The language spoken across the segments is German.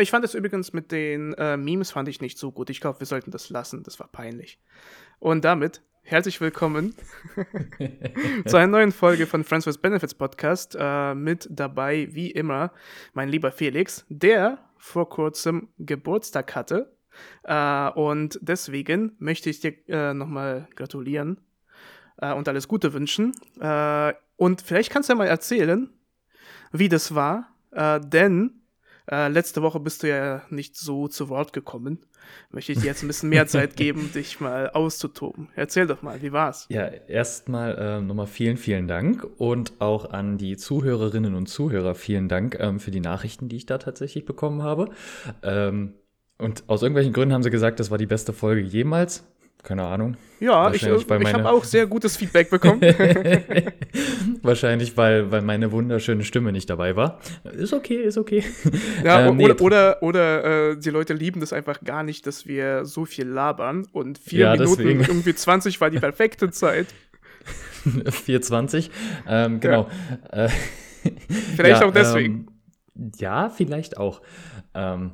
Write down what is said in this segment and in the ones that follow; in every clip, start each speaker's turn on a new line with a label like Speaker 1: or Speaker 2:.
Speaker 1: Ich fand es übrigens mit den äh, Memes fand ich nicht so gut. Ich glaube, wir sollten das lassen. Das war peinlich. Und damit herzlich willkommen zu einer neuen Folge von Friends with Benefits Podcast. Äh, mit dabei, wie immer, mein lieber Felix, der vor kurzem Geburtstag hatte. Äh, und deswegen möchte ich dir äh, nochmal gratulieren äh, und alles Gute wünschen. Äh, und vielleicht kannst du ja mal erzählen, wie das war, äh, denn äh, letzte Woche bist du ja nicht so zu Wort gekommen. Möchte ich dir jetzt ein bisschen mehr Zeit geben, dich mal auszutoben. Erzähl doch mal, wie war's?
Speaker 2: Ja, erstmal äh, nochmal vielen, vielen Dank und auch an die Zuhörerinnen und Zuhörer vielen Dank ähm, für die Nachrichten, die ich da tatsächlich bekommen habe. Ähm, und aus irgendwelchen Gründen haben sie gesagt, das war die beste Folge jemals. Keine Ahnung.
Speaker 1: Ja, ich, ich habe auch sehr gutes Feedback bekommen.
Speaker 2: Wahrscheinlich, weil, weil meine wunderschöne Stimme nicht dabei war. Ist okay, ist okay.
Speaker 1: Ja, ähm, nee. oder, oder, oder äh, die Leute lieben das einfach gar nicht, dass wir so viel labern. Und vier ja, Minuten, deswegen. irgendwie 20 war die perfekte Zeit.
Speaker 2: 4,20, ähm, genau.
Speaker 1: Ja. Äh, vielleicht ja, auch deswegen.
Speaker 2: Ähm, ja, vielleicht auch. Ähm,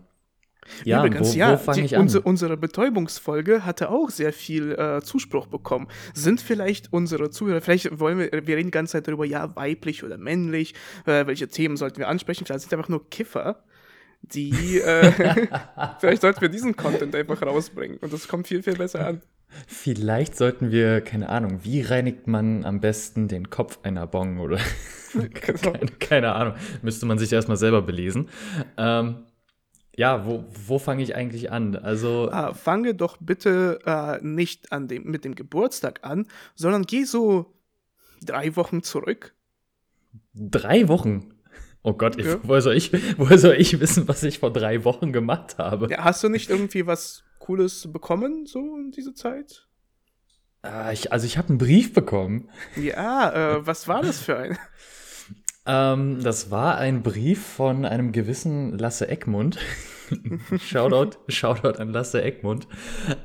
Speaker 2: ja,
Speaker 1: Übrigens, wo, ja, wo die, ich an? Unsere, unsere Betäubungsfolge hatte auch sehr viel äh, Zuspruch bekommen. Sind vielleicht unsere Zuhörer, vielleicht wollen wir, wir reden die ganze Zeit darüber, ja, weiblich oder männlich, äh, welche Themen sollten wir ansprechen? Vielleicht sind einfach nur Kiffer, die, äh, vielleicht sollten wir diesen Content einfach rausbringen und das kommt viel, viel besser an.
Speaker 2: Vielleicht sollten wir, keine Ahnung, wie reinigt man am besten den Kopf einer Bong oder keine, keine, Ahnung, müsste man sich erstmal selber belesen. Ähm, ja, wo, wo fange ich eigentlich an? Also
Speaker 1: ah, fange doch bitte äh, nicht an dem, mit dem Geburtstag an, sondern geh so drei Wochen zurück.
Speaker 2: Drei Wochen? Oh Gott, ich, woher, soll ich, woher soll ich wissen, was ich vor drei Wochen gemacht habe?
Speaker 1: Ja, hast du nicht irgendwie was Cooles bekommen, so in dieser Zeit?
Speaker 2: Äh, ich, also ich habe einen Brief bekommen.
Speaker 1: Ja, äh, was war das für ein?
Speaker 2: Ähm, das war ein Brief von einem gewissen Lasse Eckmund. Shoutout, Shoutout an Lasse Eckmund.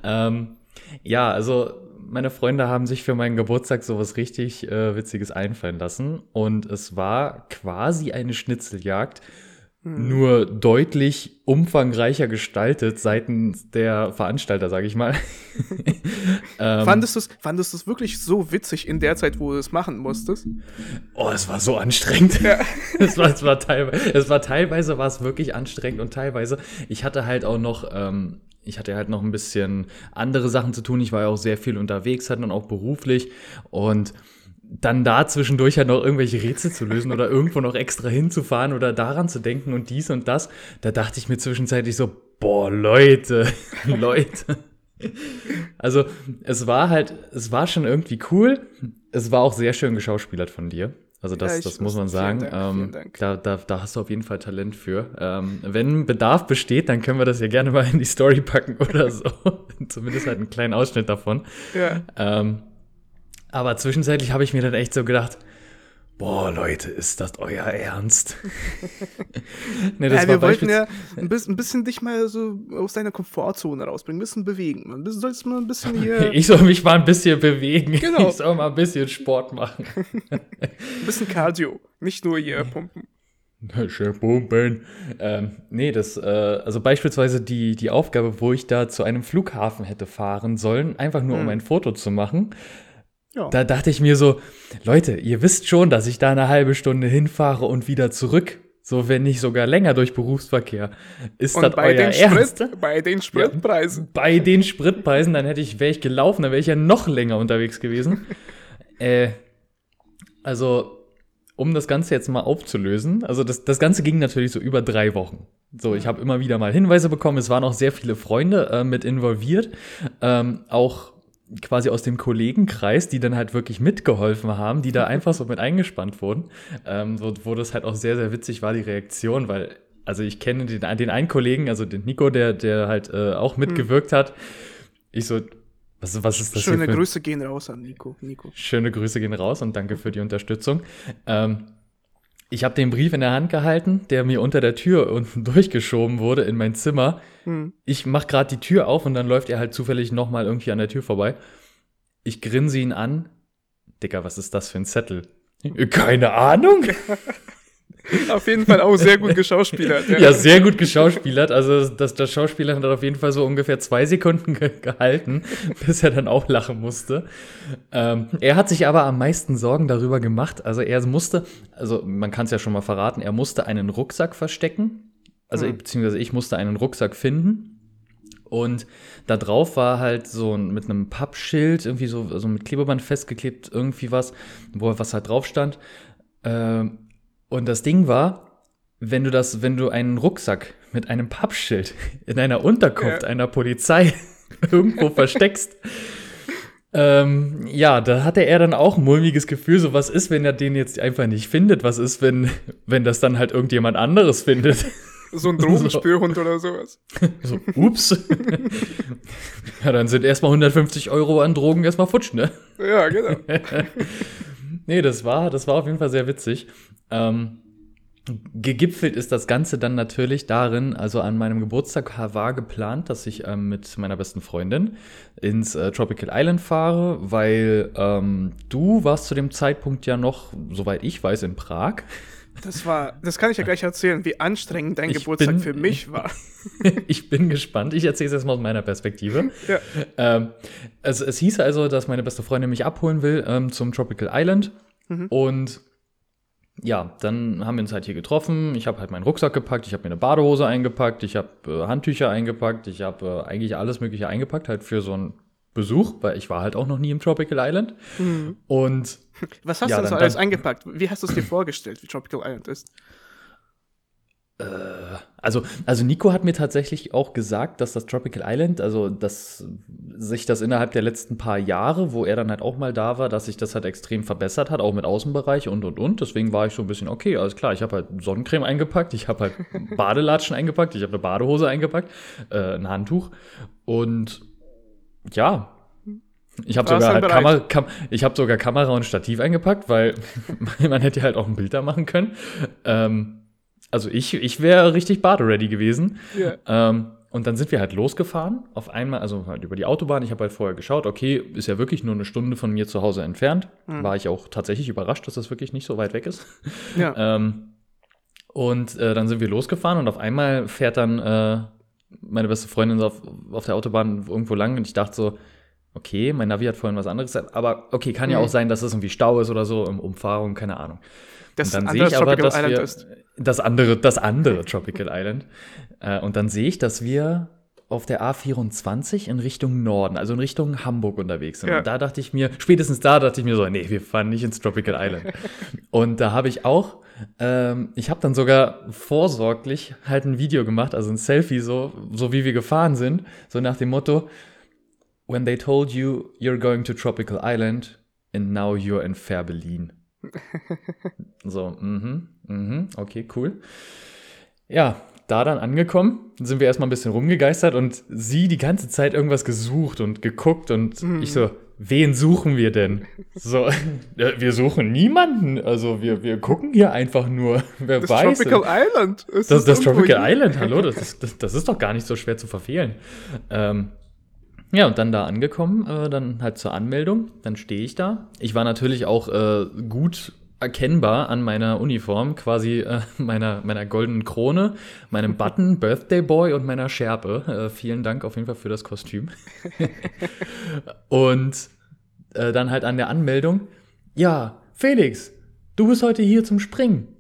Speaker 2: Ähm, ja, also meine Freunde haben sich für meinen Geburtstag sowas richtig äh, Witziges einfallen lassen. Und es war quasi eine Schnitzeljagd hm. nur deutlich umfangreicher gestaltet seitens der Veranstalter, sage ich mal.
Speaker 1: ähm, fandest du es fandest wirklich so witzig in der Zeit, wo du es machen musstest?
Speaker 2: Oh, es war so anstrengend. Ja. es, war, es, war teilweise, es war teilweise war es wirklich anstrengend und teilweise, ich hatte halt auch noch, ähm, ich hatte halt noch ein bisschen andere Sachen zu tun. Ich war ja auch sehr viel unterwegs, halt dann auch beruflich und dann da zwischendurch halt noch irgendwelche Rätsel zu lösen oder irgendwo noch extra hinzufahren oder daran zu denken und dies und das, da dachte ich mir zwischenzeitlich so, boah, Leute, Leute. Also, es war halt, es war schon irgendwie cool. Es war auch sehr schön geschauspielert von dir. Also das, ja, das muss man sagen. Dank, ähm, da, da, da hast du auf jeden Fall Talent für. Ähm, wenn Bedarf besteht, dann können wir das ja gerne mal in die Story packen oder so. Zumindest halt einen kleinen Ausschnitt davon. Ja. Ähm, aber zwischenzeitlich habe ich mir dann echt so gedacht, boah, Leute, ist das euer Ernst?
Speaker 1: nee, das ja, wir wollten ja ein bisschen, ein bisschen, dich mal so aus deiner Komfortzone rausbringen, ein bisschen bewegen. Du sollst mal ein bisschen hier.
Speaker 2: ich soll mich mal ein bisschen bewegen. Genau. Ich soll mal ein bisschen Sport machen.
Speaker 1: ein bisschen Cardio, nicht nur hier pumpen.
Speaker 2: Schön pumpen. Ähm, nee, das, äh, also beispielsweise die, die Aufgabe, wo ich da zu einem Flughafen hätte fahren sollen, einfach nur hm. um ein Foto zu machen ja. Da dachte ich mir so, Leute, ihr wisst schon, dass ich da eine halbe Stunde hinfahre und wieder zurück. So, wenn nicht sogar länger durch Berufsverkehr. Ist und das bei euer den Ernst?
Speaker 1: Sprit, bei den Spritpreisen.
Speaker 2: Ja, bei den Spritpreisen, dann hätte ich, wäre ich gelaufen, dann wäre ich ja noch länger unterwegs gewesen. äh, also, um das Ganze jetzt mal aufzulösen, also das, das Ganze ging natürlich so über drei Wochen. So, ich habe immer wieder mal Hinweise bekommen, es waren auch sehr viele Freunde äh, mit involviert, ähm, auch quasi aus dem Kollegenkreis, die dann halt wirklich mitgeholfen haben, die da einfach so mit eingespannt wurden, ähm, wo, wo das halt auch sehr, sehr witzig war, die Reaktion, weil, also ich kenne den, den einen Kollegen, also den Nico, der, der halt äh, auch mitgewirkt mhm. hat. Ich so, was, was ist das
Speaker 1: Schöne Grüße gehen raus an Nico. Nico.
Speaker 2: Schöne Grüße gehen raus und danke für die Unterstützung. Ähm, ich habe den Brief in der Hand gehalten, der mir unter der Tür unten durchgeschoben wurde in mein Zimmer. Hm. Ich mach gerade die Tür auf und dann läuft er halt zufällig nochmal irgendwie an der Tür vorbei. Ich grinse ihn an. Dicker, was ist das für ein Zettel? Keine Ahnung.
Speaker 1: auf jeden Fall auch sehr gut geschauspielert.
Speaker 2: Ja, ja sehr gut geschauspielert. Also das, das Schauspieler hat auf jeden Fall so ungefähr zwei Sekunden ge gehalten, bis er dann auch lachen musste. Ähm, er hat sich aber am meisten Sorgen darüber gemacht. Also er musste, also man kann es ja schon mal verraten, er musste einen Rucksack verstecken. Also mhm. beziehungsweise ich musste einen Rucksack finden. Und da drauf war halt so mit einem Pappschild, irgendwie so, so mit Klebeband festgeklebt, irgendwie was, wo was halt drauf stand. Ähm, und das Ding war, wenn du das, wenn du einen Rucksack mit einem Pappschild in einer Unterkunft ja. einer Polizei irgendwo versteckst, ähm, ja, da hatte er dann auch ein mulmiges Gefühl, so was ist, wenn er den jetzt einfach nicht findet? Was ist, wenn, wenn das dann halt irgendjemand anderes findet?
Speaker 1: So ein Drogenspürhund so. oder sowas.
Speaker 2: So, ups. ja, dann sind erstmal 150 Euro an Drogen erstmal futsch, ne?
Speaker 1: Ja, genau.
Speaker 2: Nee, das war, das war auf jeden Fall sehr witzig. Ähm, gegipfelt ist das Ganze dann natürlich darin, also an meinem Geburtstag war geplant, dass ich ähm, mit meiner besten Freundin ins äh, Tropical Island fahre, weil ähm, du warst zu dem Zeitpunkt ja noch, soweit ich weiß, in Prag.
Speaker 1: Das war, das kann ich ja gleich erzählen, wie anstrengend dein ich Geburtstag bin, für mich war.
Speaker 2: ich bin gespannt. Ich erzähle es erstmal aus meiner Perspektive. Ja. Ähm, also, es hieß also, dass meine beste Freundin mich abholen will ähm, zum Tropical Island. Mhm. Und ja, dann haben wir uns halt hier getroffen. Ich habe halt meinen Rucksack gepackt, ich habe mir eine Badehose eingepackt, ich habe äh, Handtücher eingepackt, ich habe äh, eigentlich alles Mögliche eingepackt, halt für so einen Besuch, weil ich war halt auch noch nie im Tropical Island. Mhm. Und
Speaker 1: was hast ja, du denn so alles eingepackt? Wie hast du es dir vorgestellt, wie Tropical Island ist?
Speaker 2: Äh, also, also Nico hat mir tatsächlich auch gesagt, dass das Tropical Island, also dass sich das innerhalb der letzten paar Jahre, wo er dann halt auch mal da war, dass sich das halt extrem verbessert hat, auch mit Außenbereich und und und. Deswegen war ich so ein bisschen, okay, alles klar, ich habe halt Sonnencreme eingepackt, ich habe halt Badelatschen eingepackt, ich habe eine Badehose eingepackt, äh, ein Handtuch und ja, ich habe sogar, halt Kamera, Kam hab sogar Kamera und Stativ eingepackt, weil man hätte halt auch ein Bild da machen können. Ähm, also ich, ich wäre richtig badeready gewesen. Yeah. Ähm, und dann sind wir halt losgefahren. Auf einmal, also halt über die Autobahn. Ich habe halt vorher geschaut, okay, ist ja wirklich nur eine Stunde von mir zu Hause entfernt. Mhm. War ich auch tatsächlich überrascht, dass das wirklich nicht so weit weg ist. Ja. ähm, und äh, dann sind wir losgefahren und auf einmal fährt dann äh, meine beste Freundin auf, auf der Autobahn irgendwo lang und ich dachte so, okay, mein Navi hat vorhin was anderes gesagt, aber okay, kann ja mhm. auch sein, dass es irgendwie Stau ist oder so, Umfahrung, keine Ahnung. Das und dann sehe ich aber, Tropical dass Island wir, ist. das andere, das andere Tropical Island. Äh, und dann sehe ich, dass wir auf der A24 in Richtung Norden, also in Richtung Hamburg unterwegs sind. Ja. Und da dachte ich mir, spätestens da dachte ich mir so, nee, wir fahren nicht ins Tropical Island. und da habe ich auch, ähm, ich habe dann sogar vorsorglich halt ein Video gemacht, also ein Selfie, so, so wie wir gefahren sind, so nach dem Motto, when they told you you're going to Tropical Island and now you're in Färbelin. so, mhm, mhm, okay, cool. Ja, da dann angekommen, sind wir erstmal ein bisschen rumgegeistert und sie die ganze Zeit irgendwas gesucht und geguckt und mhm. ich so, wen suchen wir denn? So, wir suchen niemanden. Also wir, wir gucken hier einfach nur, wer
Speaker 1: das
Speaker 2: weiß.
Speaker 1: Tropical Island.
Speaker 2: Ist das, das, das Tropical Island, hallo, das ist, das, das, ist doch gar nicht so schwer zu verfehlen. Ähm, ja, und dann da angekommen, äh, dann halt zur Anmeldung, dann stehe ich da. Ich war natürlich auch äh, gut erkennbar an meiner Uniform, quasi äh, meiner, meiner goldenen Krone, meinem Button, Birthday Boy und meiner Schärpe. Äh, vielen Dank auf jeden Fall für das Kostüm. und äh, dann halt an der Anmeldung, ja, Felix, du bist heute hier zum Springen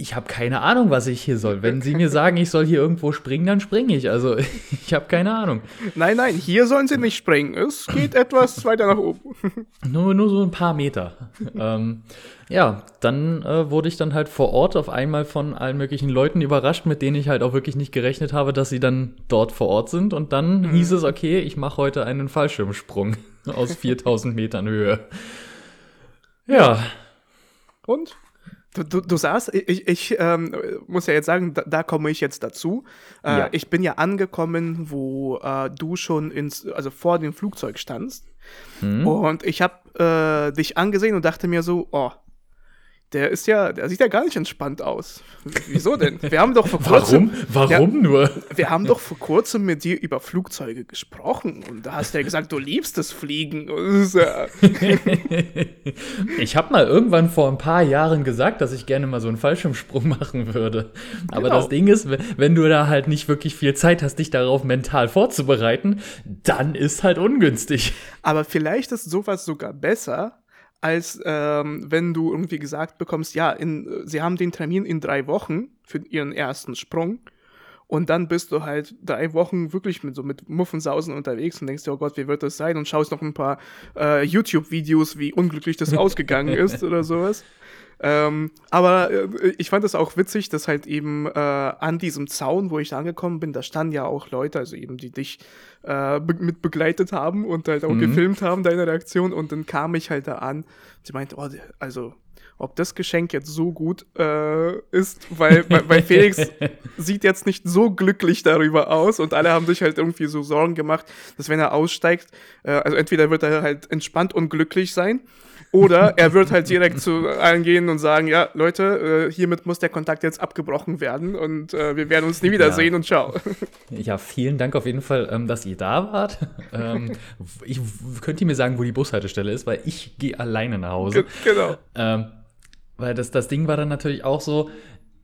Speaker 2: ich habe keine Ahnung, was ich hier soll. Wenn Sie mir sagen, ich soll hier irgendwo springen, dann springe ich. Also ich habe keine Ahnung.
Speaker 1: Nein, nein, hier sollen Sie nicht springen. Es geht etwas weiter nach oben.
Speaker 2: Nur, nur so ein paar Meter. ähm, ja, dann äh, wurde ich dann halt vor Ort auf einmal von allen möglichen Leuten überrascht, mit denen ich halt auch wirklich nicht gerechnet habe, dass sie dann dort vor Ort sind. Und dann mhm. hieß es, okay, ich mache heute einen Fallschirmsprung aus 4000 Metern Höhe. Ja.
Speaker 1: Und? Du, du, du sagst, ich, ich ähm, muss ja jetzt sagen, da, da komme ich jetzt dazu. Äh, ja. Ich bin ja angekommen, wo äh, du schon ins, also vor dem Flugzeug standst. Hm. Und ich habe äh, dich angesehen und dachte mir so, oh, der ist ja, der sieht ja gar nicht entspannt aus. Wieso denn? Wir haben doch vor kurzem.
Speaker 2: Warum? Warum ja, nur?
Speaker 1: Wir haben doch vor kurzem mit dir über Flugzeuge gesprochen und da hast du ja gesagt, du liebst das Fliegen.
Speaker 2: ich habe mal irgendwann vor ein paar Jahren gesagt, dass ich gerne mal so einen Fallschirmsprung machen würde. Aber genau. das Ding ist, wenn du da halt nicht wirklich viel Zeit hast, dich darauf mental vorzubereiten, dann ist halt ungünstig.
Speaker 1: Aber vielleicht ist sowas sogar besser, als ähm, wenn du irgendwie gesagt bekommst, ja, in, sie haben den Termin in drei Wochen für ihren ersten Sprung. Und dann bist du halt drei Wochen wirklich mit so mit Muffensausen unterwegs und denkst dir, oh Gott, wie wird das sein? Und schaust noch ein paar äh, YouTube-Videos, wie unglücklich das ausgegangen ist oder sowas. Ähm, aber äh, ich fand es auch witzig, dass halt eben äh, an diesem Zaun, wo ich da angekommen bin, da standen ja auch Leute, also eben die dich äh, be mit begleitet haben und halt auch mhm. gefilmt haben, deine Reaktion. Und dann kam ich halt da an. Sie meinte, oh, also ob das Geschenk jetzt so gut äh, ist, weil, weil Felix sieht jetzt nicht so glücklich darüber aus und alle haben sich halt irgendwie so Sorgen gemacht, dass wenn er aussteigt, äh, also entweder wird er halt entspannt und glücklich sein oder er wird halt direkt zu allen gehen und sagen, ja, Leute, äh, hiermit muss der Kontakt jetzt abgebrochen werden und äh, wir werden uns nie wiedersehen ja. und ciao.
Speaker 2: Ja, vielen Dank auf jeden Fall, ähm, dass ihr da wart. ähm, ich könnt ihr mir sagen, wo die Bushaltestelle ist, weil ich gehe alleine nach Hause.
Speaker 1: G genau.
Speaker 2: Ähm, weil das, das Ding war dann natürlich auch so,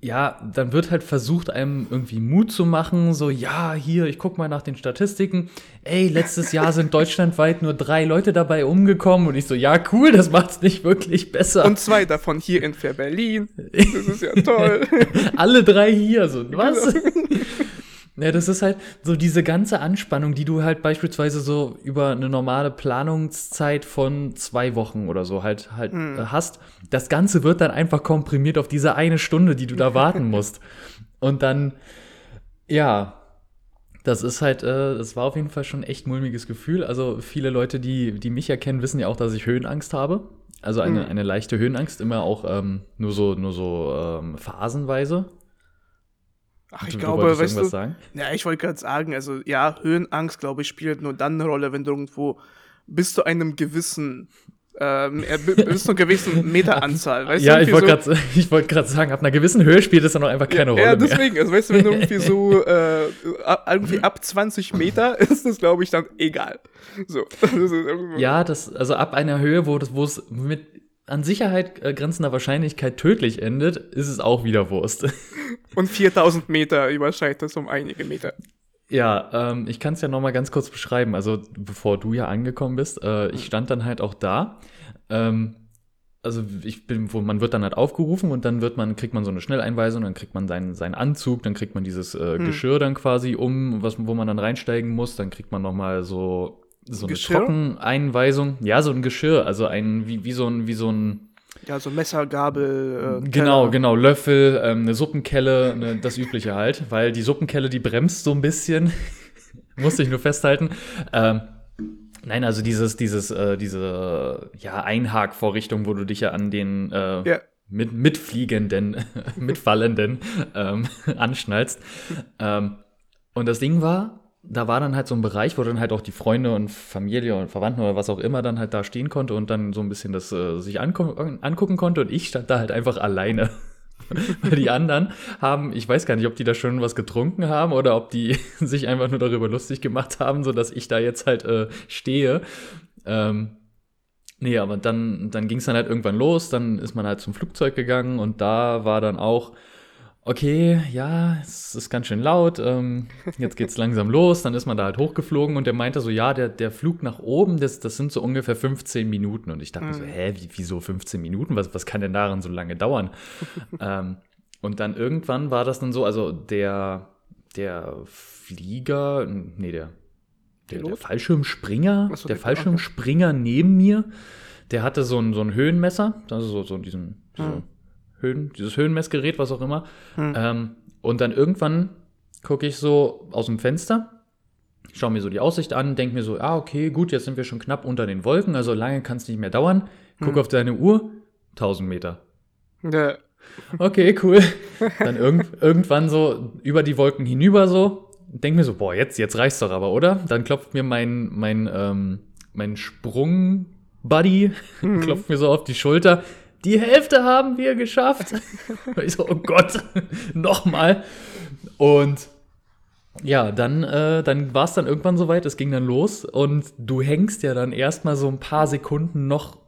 Speaker 2: ja, dann wird halt versucht, einem irgendwie Mut zu machen, so, ja, hier, ich guck mal nach den Statistiken. Ey, letztes Jahr sind deutschlandweit nur drei Leute dabei umgekommen und ich so, ja, cool, das macht's nicht wirklich besser.
Speaker 1: Und zwei davon hier in Fair Berlin. Das ist ja toll.
Speaker 2: Alle drei hier, so, was? Ja, das ist halt so diese ganze Anspannung, die du halt beispielsweise so über eine normale Planungszeit von zwei Wochen oder so halt halt mhm. hast. Das Ganze wird dann einfach komprimiert auf diese eine Stunde, die du da warten musst. Und dann, ja, das ist halt, äh, das war auf jeden Fall schon ein echt mulmiges Gefühl. Also viele Leute, die, die mich erkennen, wissen ja auch, dass ich Höhenangst habe. Also eine, mhm. eine leichte Höhenangst, immer auch ähm, nur so, nur so ähm, phasenweise.
Speaker 1: Ach, ich du, glaube, du weißt du, sagen? ja, ich wollte gerade sagen, also ja, Höhenangst, glaube ich, spielt nur dann eine Rolle, wenn du irgendwo bis zu einem gewissen ähm, bis zu einer gewissen Meteranzahl,
Speaker 2: weißt ja, du? Ja, ich wollte so, gerade wollt sagen, ab einer gewissen Höhe spielt es dann auch einfach keine ja, Rolle. Ja,
Speaker 1: deswegen,
Speaker 2: mehr.
Speaker 1: also weißt du, wenn du irgendwie so äh, irgendwie ab 20 Meter ist das, glaube ich, dann egal. So.
Speaker 2: ja, das, also ab einer Höhe, wo es mit an Sicherheit äh, grenzender Wahrscheinlichkeit tödlich endet, ist es auch wieder Wurst.
Speaker 1: Und 4000 Meter überschreitet es um einige Meter.
Speaker 2: Ja, ähm, ich kann es ja noch mal ganz kurz beschreiben. Also bevor du ja angekommen bist, äh, ich stand dann halt auch da. Ähm, also ich bin, wo man wird dann halt aufgerufen und dann wird man, kriegt man so eine Schnelleinweisung, dann kriegt man seinen, seinen Anzug, dann kriegt man dieses äh, hm. Geschirr dann quasi um, was, wo man dann reinsteigen muss, dann kriegt man noch mal so so eine Geschirr? Trockeneinweisung. Ja, so ein Geschirr, also ein, wie, wie so ein, wie so ein.
Speaker 1: Ja, so Messer, Gabel.
Speaker 2: Äh, genau, genau, Löffel, ähm, eine Suppenkelle, eine, das Übliche halt, weil die Suppenkelle, die bremst so ein bisschen. Musste ich nur festhalten. Ähm, nein, also dieses, dieses, äh, diese, ja, Einhakvorrichtung, wo du dich ja an den, äh, ja. mit, mitfliegenden, mitfallenden, ähm, anschnallst. Ähm, und das Ding war, da war dann halt so ein Bereich, wo dann halt auch die Freunde und Familie und Verwandten oder was auch immer dann halt da stehen konnte und dann so ein bisschen das äh, sich angucken konnte und ich stand da halt einfach alleine. Weil die anderen haben, ich weiß gar nicht, ob die da schon was getrunken haben oder ob die sich einfach nur darüber lustig gemacht haben, so dass ich da jetzt halt äh, stehe. Ähm, nee, aber dann, dann ging es dann halt irgendwann los, dann ist man halt zum Flugzeug gegangen und da war dann auch okay, ja, es ist ganz schön laut, ähm, jetzt geht's langsam los, dann ist man da halt hochgeflogen und der meinte so, ja, der, der Flug nach oben, das, das sind so ungefähr 15 Minuten. Und ich dachte mhm. so, mhm. hä, wie, wieso 15 Minuten? Was, was kann denn daran so lange dauern? ähm, und dann irgendwann war das dann so, also der, der Flieger, nee, der, der, der Fallschirmspringer, so, der Fallschirmspringer neben mir, der hatte so ein, so ein Höhenmesser, also so, so diesen, mhm. Höhen, dieses Höhenmessgerät, was auch immer. Hm. Ähm, und dann irgendwann gucke ich so aus dem Fenster, schaue mir so die Aussicht an, denke mir so, ah, okay, gut, jetzt sind wir schon knapp unter den Wolken, also lange kann es nicht mehr dauern. Guck hm. auf deine Uhr, 1000 Meter. Ja. Okay, cool. Dann irg irgendwann so über die Wolken hinüber so, denke mir so, boah, jetzt, jetzt reicht's doch aber, oder? Dann klopft mir mein, mein, ähm, mein Sprung-Buddy, mhm. klopft mir so auf die Schulter. Die Hälfte haben wir geschafft. ich so, oh Gott, nochmal. Und ja, dann, äh, dann war es dann irgendwann soweit, es ging dann los und du hängst ja dann erstmal so ein paar Sekunden noch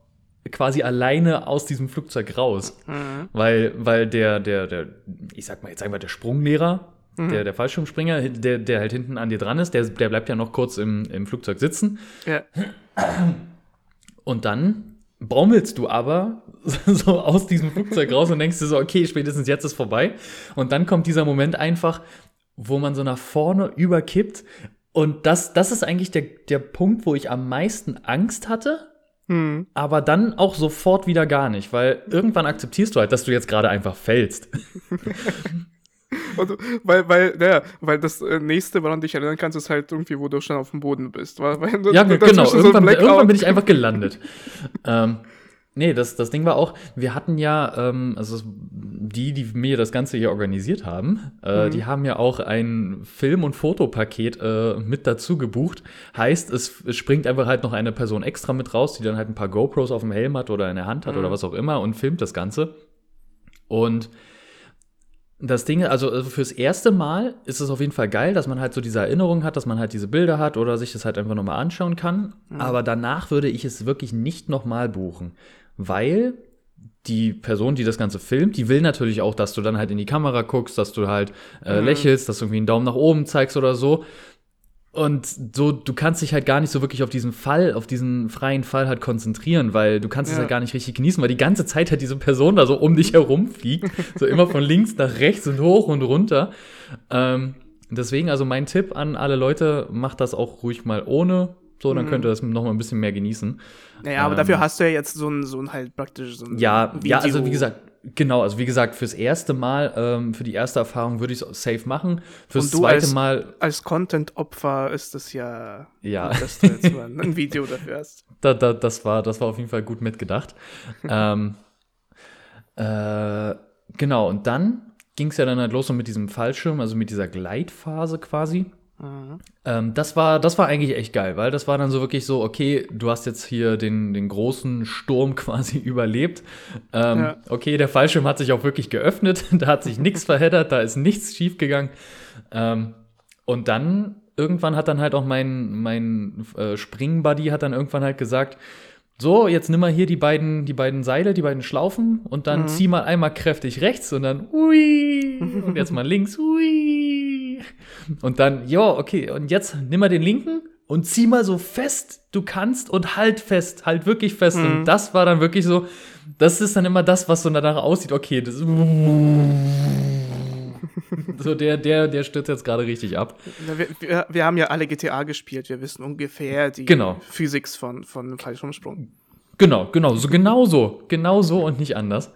Speaker 2: quasi alleine aus diesem Flugzeug raus. Mhm. Weil, weil der, der, der, ich sag mal, jetzt sagen wir, der Sprunglehrer, mhm. der, der Fallschirmspringer, der, der halt hinten an dir dran ist, der, der bleibt ja noch kurz im, im Flugzeug sitzen. Ja. Und dann baumelst du aber so aus diesem Flugzeug raus und denkst dir so, okay, spätestens jetzt ist vorbei. Und dann kommt dieser Moment einfach, wo man so nach vorne überkippt. Und das, das ist eigentlich der, der Punkt, wo ich am meisten Angst hatte. Hm. Aber dann auch sofort wieder gar nicht, weil irgendwann akzeptierst du halt, dass du jetzt gerade einfach fällst.
Speaker 1: Und, weil, weil, ja, weil das äh, nächste, woran du dich erinnern kannst, ist halt irgendwie, wo du schon auf dem Boden bist. Weil, weil
Speaker 2: ja, genau. So irgendwann, irgendwann, bin ich einfach gelandet. ähm, Nee, das, das Ding war auch, wir hatten ja, ähm, also die, die mir das Ganze hier organisiert haben, äh, mhm. die haben ja auch ein Film- und Fotopaket äh, mit dazu gebucht. Heißt, es, es springt einfach halt noch eine Person extra mit raus, die dann halt ein paar GoPros auf dem Helm hat oder in der Hand hat mhm. oder was auch immer und filmt das Ganze. Und das Ding, also, also fürs erste Mal ist es auf jeden Fall geil, dass man halt so diese Erinnerung hat, dass man halt diese Bilder hat oder sich das halt einfach nochmal anschauen kann. Mhm. Aber danach würde ich es wirklich nicht nochmal buchen weil die Person, die das Ganze filmt, die will natürlich auch, dass du dann halt in die Kamera guckst, dass du halt äh, mhm. lächelst, dass du irgendwie einen Daumen nach oben zeigst oder so. Und so, du kannst dich halt gar nicht so wirklich auf diesen Fall, auf diesen freien Fall halt konzentrieren, weil du kannst ja. es halt gar nicht richtig genießen, weil die ganze Zeit halt diese Person da so um dich herum fliegt. so immer von links nach rechts und hoch und runter. Ähm, deswegen, also mein Tipp an alle Leute, macht das auch ruhig mal ohne. So, dann mhm. könnt ihr das noch mal ein bisschen mehr genießen.
Speaker 1: Naja, aber ähm, dafür hast du ja jetzt so ein, so ein halt praktisch so ein
Speaker 2: Ja, Video. ja, also wie gesagt, genau, also wie gesagt, fürs erste Mal, ähm, für die erste Erfahrung würde ich es safe machen. Fürs zweite
Speaker 1: als,
Speaker 2: Mal.
Speaker 1: Als Content-Opfer ist es ja,
Speaker 2: ja.
Speaker 1: Gut, dass du jetzt mal ein Video dafür hast.
Speaker 2: Da, da, das, war, das war auf jeden Fall gut mitgedacht. ähm, äh, genau, und dann ging es ja dann halt los so mit diesem Fallschirm, also mit dieser Gleitphase quasi. Mhm. Ähm, das, war, das war eigentlich echt geil, weil das war dann so wirklich so, okay, du hast jetzt hier den, den großen Sturm quasi überlebt. Ähm, ja. Okay, der Fallschirm hat sich auch wirklich geöffnet, da hat sich nichts verheddert, da ist nichts schiefgegangen. Ähm, und dann, irgendwann hat dann halt auch mein, mein äh, Springbuddy hat dann irgendwann halt gesagt, so, jetzt nimm mal hier die beiden, die beiden Seile, die beiden Schlaufen und dann mhm. zieh mal einmal kräftig rechts und dann ui und jetzt mal links, ui. Und dann, ja, okay, und jetzt nimm mal den linken und zieh mal so fest du kannst und halt fest, halt wirklich fest. Mhm. Und das war dann wirklich so, das ist dann immer das, was so danach aussieht, okay, das so der, der, der stürzt jetzt gerade richtig ab.
Speaker 1: Wir, wir, wir, haben ja alle GTA gespielt, wir wissen ungefähr die
Speaker 2: genau.
Speaker 1: Physik von, von Fallschirmsprung.
Speaker 2: Genau, genau, so genau so, genau so und nicht anders.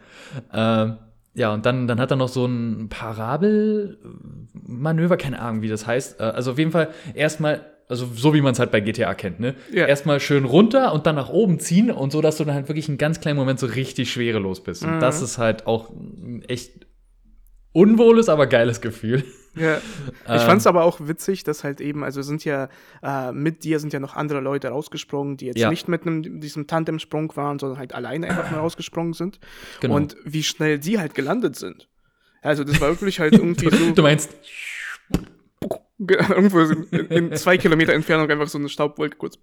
Speaker 2: Ähm, ja, und dann, dann hat er noch so ein Parabelmanöver, keine Ahnung, wie das heißt. Äh, also auf jeden Fall erstmal, also so wie man es halt bei GTA kennt, ne? Ja. Erstmal schön runter und dann nach oben ziehen und so, dass du dann halt wirklich einen ganz kleinen Moment so richtig schwerelos bist. Und mhm. das ist halt auch echt unwohles, aber geiles Gefühl.
Speaker 1: Ja. Ich fand es aber auch witzig, dass halt eben, also sind ja, äh, mit dir sind ja noch andere Leute rausgesprungen, die jetzt ja. nicht mit einem, diesem Tandemsprung waren, sondern halt alleine einfach mal rausgesprungen sind. Genau. Und wie schnell die halt gelandet sind. Also das war wirklich halt irgendwie so.
Speaker 2: Du meinst.
Speaker 1: Irgendwo in, in zwei Kilometer Entfernung einfach so eine Staubwolke kurz.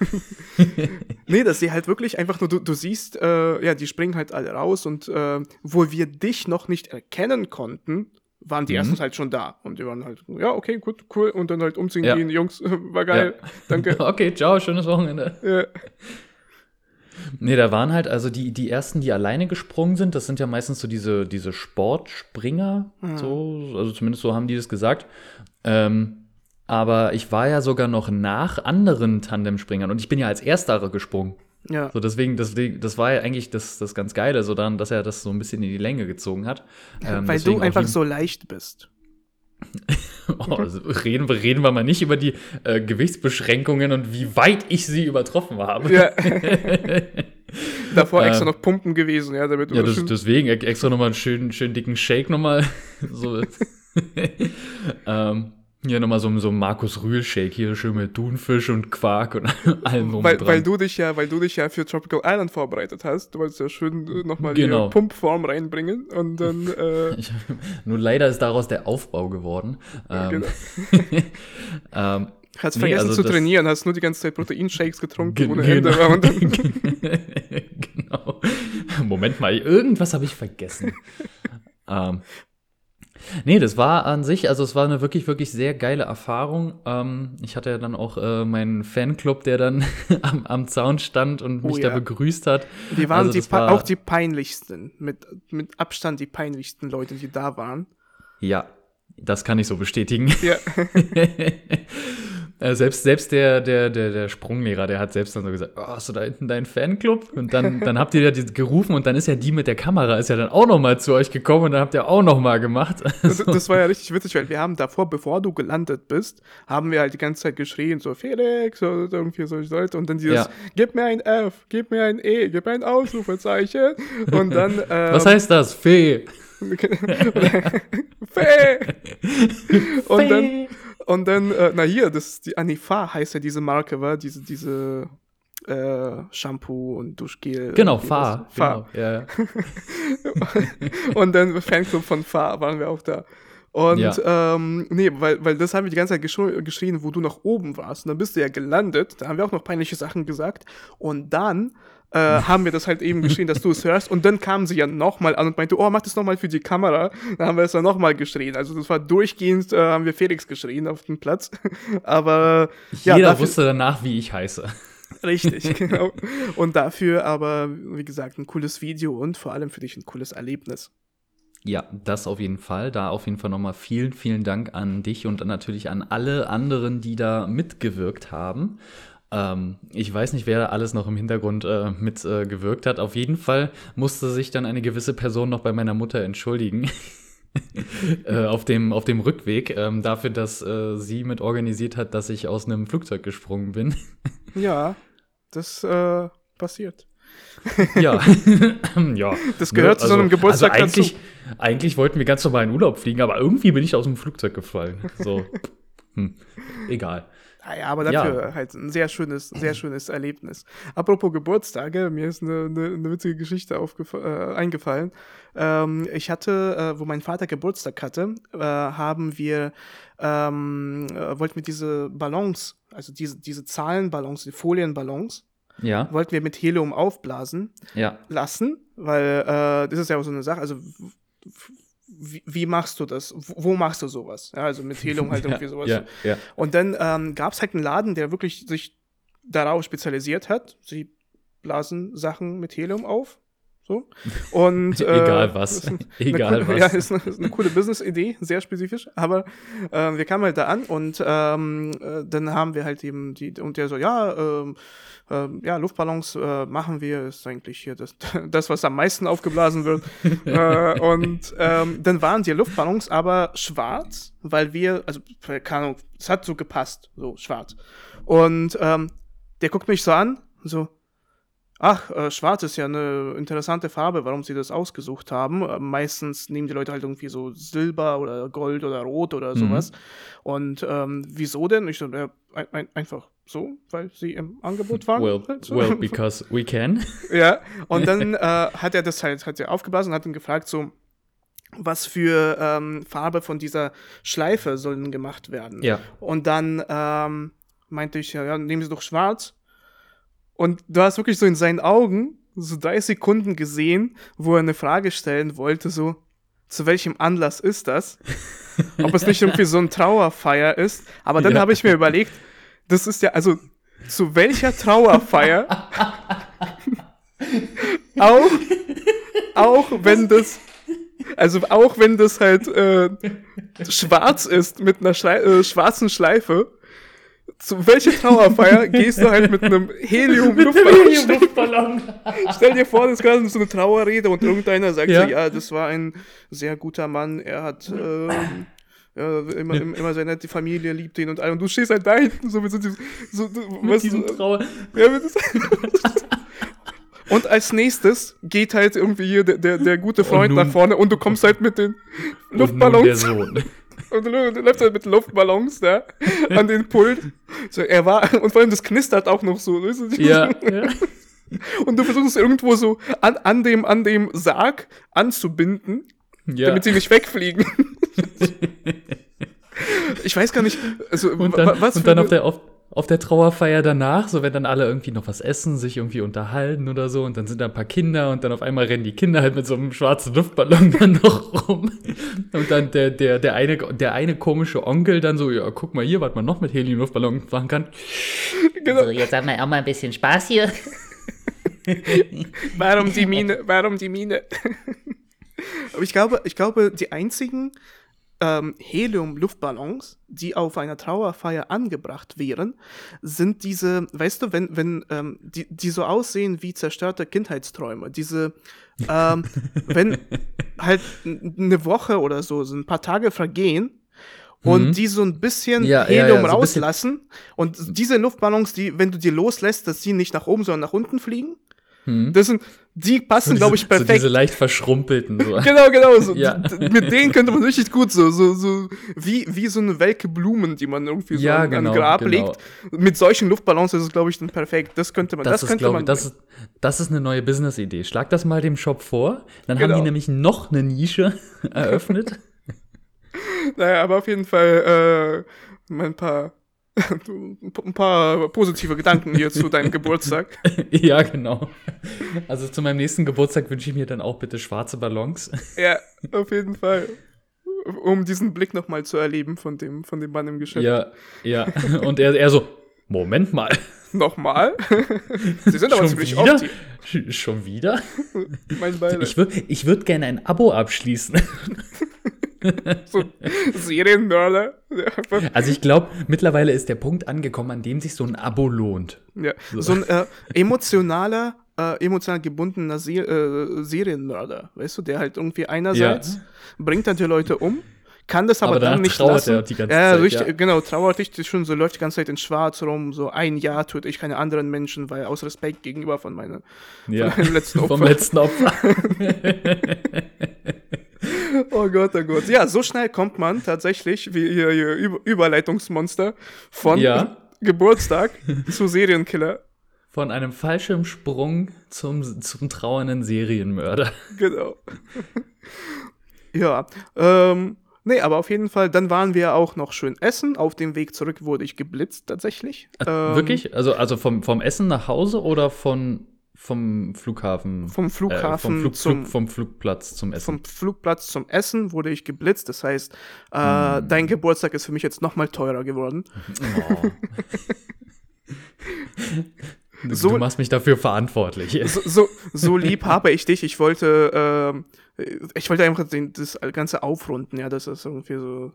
Speaker 1: nee, dass sie halt wirklich einfach nur, du, du siehst, äh, ja, die springen halt alle raus und äh, wo wir dich noch nicht erkennen konnten, waren die mhm. erstens halt schon da. Und die waren halt, ja, okay, gut, cool. Und dann halt umziehen ja. gehen, Jungs, war geil, ja. danke.
Speaker 2: okay, ciao, schönes Wochenende. Ja. Nee, da waren halt, also die, die ersten, die alleine gesprungen sind, das sind ja meistens so diese, diese Sportspringer, mhm. so, also zumindest so haben die das gesagt. Ähm, aber ich war ja sogar noch nach anderen Tandemspringern und ich bin ja als Erster gesprungen. Ja. So deswegen, deswegen, das war ja eigentlich das, das ganz Geile, so dann, dass er das so ein bisschen in die Länge gezogen hat.
Speaker 1: Ähm, Weil du einfach so leicht bist.
Speaker 2: oh, also reden, reden wir mal nicht über die äh, Gewichtsbeschränkungen und wie weit ich sie übertroffen habe. Ja.
Speaker 1: Davor extra ähm, noch Pumpen gewesen, ja, damit
Speaker 2: du Ja, das, deswegen extra nochmal einen schönen, schönen dicken Shake nochmal. so. ähm, Hier nochmal so, so ein Markus Rühl-Shake hier schön mit Thunfisch und Quark und allem drum
Speaker 1: weil,
Speaker 2: dran.
Speaker 1: weil du dich ja, weil du dich ja für Tropical Island vorbereitet hast. Du wolltest ja schön äh, nochmal
Speaker 2: Genau.
Speaker 1: die Pumpform reinbringen und dann äh,
Speaker 2: Ich, nur leider ist daraus der Aufbau geworden. Ähm,
Speaker 1: genau.
Speaker 2: ähm,
Speaker 1: hast
Speaker 2: Nee,
Speaker 1: vergessen
Speaker 2: also
Speaker 1: zu trainieren, hast nur die ganze Zeit Proteinshakes getrunken
Speaker 2: Ge-
Speaker 1: ohne
Speaker 2: genau.
Speaker 1: Ende.
Speaker 2: Genau. Moment mal, irgendwas habe ich vergessen. ähm, nee, das war an sich, also es war eine wirklich, wirklich sehr geile Erfahrung. Ähm, ich hatte ja dann auch äh, meinen Fanclub, der dann am, am Zaun stand und mich
Speaker 1: Oh
Speaker 2: da
Speaker 1: ja.
Speaker 2: begrüßt hat.
Speaker 1: die waren
Speaker 2: Also
Speaker 1: die,
Speaker 2: war-
Speaker 1: auch die peinlichsten, mit, mit Abstand die peinlichsten Leute, die da waren.
Speaker 2: Ja, das kann ich so bestätigen.
Speaker 1: Ja,
Speaker 2: Äh, selbst selbst der, der, der, der Sprunglehrer, der hat selbst dann so gesagt, oh, hast du da hinten deinen Fanclub? Und dann, dann habt ihr ja die gerufen und dann ist ja die mit der Kamera, ist ja dann auch noch mal zu euch gekommen und dann habt ihr auch noch mal gemacht.
Speaker 1: das, das war ja richtig witzig, weil wir haben davor, bevor du gelandet bist, haben wir halt die ganze Zeit geschrien, so Felix oder irgendwie solche Leute und dann dieses,
Speaker 2: Ja.
Speaker 1: gib mir ein F, gib mir ein E, gib mir ein Ausrufezeichen und dann, ähm,
Speaker 2: Was heißt das? Fee.
Speaker 1: Fee! Und dann, und dann, äh, na hier, das ist die Anifa heißt ja diese Marke, war diese, diese äh, Shampoo und Duschgel.
Speaker 2: Genau,
Speaker 1: was. Fahr.
Speaker 2: Genau, ja, ja.
Speaker 1: Und dann Fanclub von Fahr waren wir auch da. Und
Speaker 2: Ja.
Speaker 1: ähm, nee, weil, weil das haben wir die ganze Zeit geschrien, wo du noch oben warst. Und dann bist du ja gelandet. Da haben wir auch noch peinliche Sachen gesagt. Und dann äh, haben wir das halt eben geschrien, dass du es hörst. Und dann kam sie ja nochmal an und meinte, oh, mach das nochmal für die Kamera. Dann haben wir es dann nochmal geschrien. Also das war durchgehend, äh, haben wir Felix geschrien auf dem Platz. Aber ja,
Speaker 2: Jeder
Speaker 1: dafür,
Speaker 2: wusste danach, wie ich heiße.
Speaker 1: Richtig, genau. Und dafür aber, wie gesagt, ein cooles Video und vor allem für dich ein cooles Erlebnis.
Speaker 2: Ja, das auf jeden Fall. Da auf jeden Fall nochmal vielen, vielen Dank an dich und natürlich an alle anderen, die da mitgewirkt haben. Ähm, ich weiß nicht, wer da alles noch im Hintergrund äh, mitgewirkt äh, gewirkt hat. Auf jeden Fall musste sich dann eine gewisse Person noch bei meiner Mutter entschuldigen. äh, auf, dem, auf dem Rückweg ähm, dafür, dass äh, sie mit organisiert hat, dass ich aus einem Flugzeug gesprungen bin.
Speaker 1: Ja, das äh, passiert.
Speaker 2: ja. ja.
Speaker 1: Das gehört zu so einem Geburtstag
Speaker 2: also eigentlich,
Speaker 1: dazu.
Speaker 2: eigentlich wollten wir ganz normal in Urlaub fliegen, aber irgendwie bin ich aus dem Flugzeug gefallen. So. hm. Egal.
Speaker 1: Aber dafür halt ein sehr schönes, sehr schönes Erlebnis. Apropos Geburtstage, mir ist eine, eine, eine witzige Geschichte äh, eingefallen. Ähm, ich hatte, äh, wo mein Vater Geburtstag hatte, äh, haben wir, ähm, äh, wollten wir diese Ballons, also diese, diese Zahlenballons, die Folienballons,
Speaker 2: Ja,
Speaker 1: wollten wir mit Helium aufblasen
Speaker 2: ja.
Speaker 1: lassen, weil äh, das ist ja auch so eine Sache, also wie, wie machst du das? Wo machst du sowas? Ja, also mit Helium halt irgendwie sowas.
Speaker 2: Ja, ja.
Speaker 1: Und dann ähm, gab es halt einen Laden, der wirklich sich darauf spezialisiert hat. Sie blasen Sachen mit Helium auf. So. Und, äh,
Speaker 2: Egal was.
Speaker 1: ein-
Speaker 2: Egal
Speaker 1: eine, coole-
Speaker 2: was.
Speaker 1: Ja, ist eine, ist eine coole Business-Idee, sehr spezifisch. Aber äh, wir kamen halt da an und ähm, äh, dann haben wir halt eben die, und der so, ja, ähm, ähm, ja, Luftballons äh, machen wir, ist eigentlich hier das, das was am meisten aufgeblasen wird. äh, und ähm, dann waren die Luftballons aber schwarz, weil wir, also, keine Ahnung, es hat so gepasst, so schwarz. Und ähm, der guckt mich so an, so, ach, äh, schwarz ist ja eine interessante Farbe, warum sie das ausgesucht haben. Äh, meistens nehmen die Leute halt irgendwie so Silber oder Gold oder Rot oder
Speaker 2: Mhm.
Speaker 1: sowas. Und ähm, wieso denn? Ich so, äh, ein, ein, einfach so, weil sie im Angebot waren.
Speaker 2: Well,
Speaker 1: halt
Speaker 2: well, because we can.
Speaker 1: Ja, und dann äh, hat er das halt, hat er aufgeblasen und hat ihn gefragt, so, was für ähm, Farbe von dieser Schleife sollen gemacht werden.
Speaker 2: Ja.
Speaker 1: Und dann ähm, meinte ich, ja, ja, nehmen Sie doch schwarz. Und du hast wirklich so in seinen Augen so drei Sekunden gesehen, wo er eine Frage stellen wollte, so, zu welchem Anlass ist das? Ob es nicht irgendwie so ein Trauerfeier ist. Aber dann
Speaker 2: Ja.
Speaker 1: habe ich mir überlegt, das ist ja, also, zu welcher Trauerfeier auch, auch wenn das, also auch wenn das halt äh, schwarz ist mit einer Schlei äh, schwarzen Schleife, zu welcher Trauerfeier gehst du halt mit einem Helium-Luftballon? Stell,
Speaker 2: Luftballon.
Speaker 1: stell dir vor, das ist gerade so eine Trauerrede und irgendeiner sagt
Speaker 2: Ja.
Speaker 1: so, ja, das war ein sehr guter Mann, er hat ja, immer, im- immer sehr nett, die Familie liebt ihn und all. Und du stehst halt da hinten so mit so, diesem- so,
Speaker 2: Mit
Speaker 1: was,
Speaker 2: diesem Trauer.
Speaker 1: ja, mit Und als nächstes geht halt irgendwie hier der, der, der gute Freund
Speaker 2: nun-
Speaker 1: nach vorne und du kommst halt mit den
Speaker 2: Und nun der
Speaker 1: Luftballons.
Speaker 2: Sohn.
Speaker 1: Und dann läuft er mit Luftballons da an den Pult. So, er war, und vor allem das knistert auch noch so. Weißt du?
Speaker 2: Ja, ja.
Speaker 1: Und du versuchst es irgendwo so an, an, dem, an dem Sarg anzubinden,
Speaker 2: ja.
Speaker 1: damit sie nicht wegfliegen. ich weiß gar nicht, also
Speaker 2: Und dann,
Speaker 1: was
Speaker 2: und dann auf, der, auf, auf der Trauerfeier danach, so wenn dann alle irgendwie noch was essen, sich irgendwie unterhalten oder so, und dann sind da ein paar Kinder und dann auf einmal rennen die Kinder halt mit so einem schwarzen Luftballon dann noch rum. Und dann der, der, der, eine, der eine komische Onkel dann so, ja, guck mal hier, was man noch mit Heliumluftballon machen kann.
Speaker 1: genau,
Speaker 3: So, jetzt haben wir auch mal ein bisschen Spaß hier.
Speaker 1: Warum die Mine? Warum die Mine? Aber ich glaube, ich glaube, die einzigen ähm, Helium-Luftballons, die auf einer Trauerfeier angebracht wären, sind diese, weißt du, wenn, wenn, ähm, die, die so aussehen wie zerstörte Kindheitsträume. Diese, ähm, wenn halt eine Woche oder so, so ein paar Tage vergehen und die so ein bisschen
Speaker 2: Mhm. Ja, ja, ja,
Speaker 1: Helium
Speaker 2: so ein bisschen-
Speaker 1: rauslassen und diese Luftballons, die, wenn du die loslässt, dass sie nicht nach oben, sondern nach unten fliegen, das sind, die passen, glaube ich,
Speaker 2: Mhm. So
Speaker 1: perfekt.
Speaker 2: diese leicht verschrumpelten. So.
Speaker 1: Genau, genau. So.
Speaker 2: Ja.
Speaker 1: Mit denen könnte man richtig gut so, so, so wie, wie so eine Welke Blumen, die man irgendwie so
Speaker 2: Ja,
Speaker 1: an,
Speaker 2: genau,
Speaker 1: an Grab
Speaker 2: genau.
Speaker 1: legt. Mit solchen Luftballons ist es, glaube ich, dann perfekt. Das könnte man, das,
Speaker 2: Das, ist,
Speaker 1: könnte
Speaker 2: glaube
Speaker 1: man.
Speaker 2: ich, das das ist eine neue Business-Idee. Schlag das mal dem Shop vor. Dann haben
Speaker 1: Genau.
Speaker 2: die nämlich noch eine Nische eröffnet.
Speaker 1: naja, aber auf jeden Fall äh, mal ein paar, ein paar positive Gedanken hier zu deinem Geburtstag.
Speaker 2: ja, genau. Also zu meinem nächsten Geburtstag wünsche ich mir dann auch bitte schwarze Ballons.
Speaker 1: Ja, auf jeden Fall. Um diesen Blick nochmal zu erleben von dem, von dem Mann im Geschäft.
Speaker 2: ja, ja. Und er, er so, Moment mal.
Speaker 1: Nochmal? Sie sind aber
Speaker 2: Schon
Speaker 1: ziemlich
Speaker 2: wieder?
Speaker 1: oft hier.
Speaker 2: Schon wieder?
Speaker 1: Mein Beileid.
Speaker 2: Ich würde ich würd gerne ein Abo abschließen.
Speaker 1: so Serienmörder.
Speaker 2: Also ich glaube, mittlerweile ist der Punkt angekommen, an dem sich so ein Abo lohnt.
Speaker 1: Ja, so ein äh, emotionaler, äh, emotional gebundener Se äh, Serienmörder, weißt du, der halt irgendwie einerseits bringt dann die Leute um, kann das aber,
Speaker 2: Aber
Speaker 1: dann nicht
Speaker 2: trauert
Speaker 1: lassen.
Speaker 2: er die ganze
Speaker 1: ja,
Speaker 2: Zeit,
Speaker 1: richtig,
Speaker 2: ja.
Speaker 1: genau, trauert richtig schon, so läuft die ganze Zeit in Schwarz rum, so ein Jahr töte ich keine anderen Menschen, weil aus Respekt gegenüber von meiner
Speaker 2: Ja.
Speaker 1: meinem letzten
Speaker 2: Vom
Speaker 1: Opfer.
Speaker 2: letzten Opfer.
Speaker 1: Oh Gott, oh Gott. Ja, so schnell kommt man tatsächlich, wie ihr, ihr Über Überleitungsmonster, von
Speaker 2: Ja.
Speaker 1: Geburtstag zu Serienkiller.
Speaker 2: Von einem Fallschirmsprung zum, zum trauernden Serienmörder.
Speaker 1: Genau. ja, ähm, nee, aber auf jeden Fall, dann waren wir auch noch schön essen. Auf dem Weg zurück wurde ich geblitzt, tatsächlich. Ähm,
Speaker 2: Wirklich? Also, also vom, vom Essen nach Hause oder von, vom Flughafen?
Speaker 1: Vom Flughafen
Speaker 2: äh, vom, Flug,
Speaker 1: zum-
Speaker 2: Flug, vom Flugplatz zum Essen.
Speaker 1: Vom Flugplatz zum Essen wurde ich geblitzt. Das heißt, äh,
Speaker 2: Hm.
Speaker 1: dein Geburtstag ist für mich jetzt noch mal teurer geworden.
Speaker 2: Oh. Du,
Speaker 1: So-
Speaker 2: du machst mich dafür verantwortlich.
Speaker 1: So, so, so lieb habe ich dich. Ich wollte, ähm, ich wollte einfach den, das Ganze aufrunden, ja, das irgendwie so.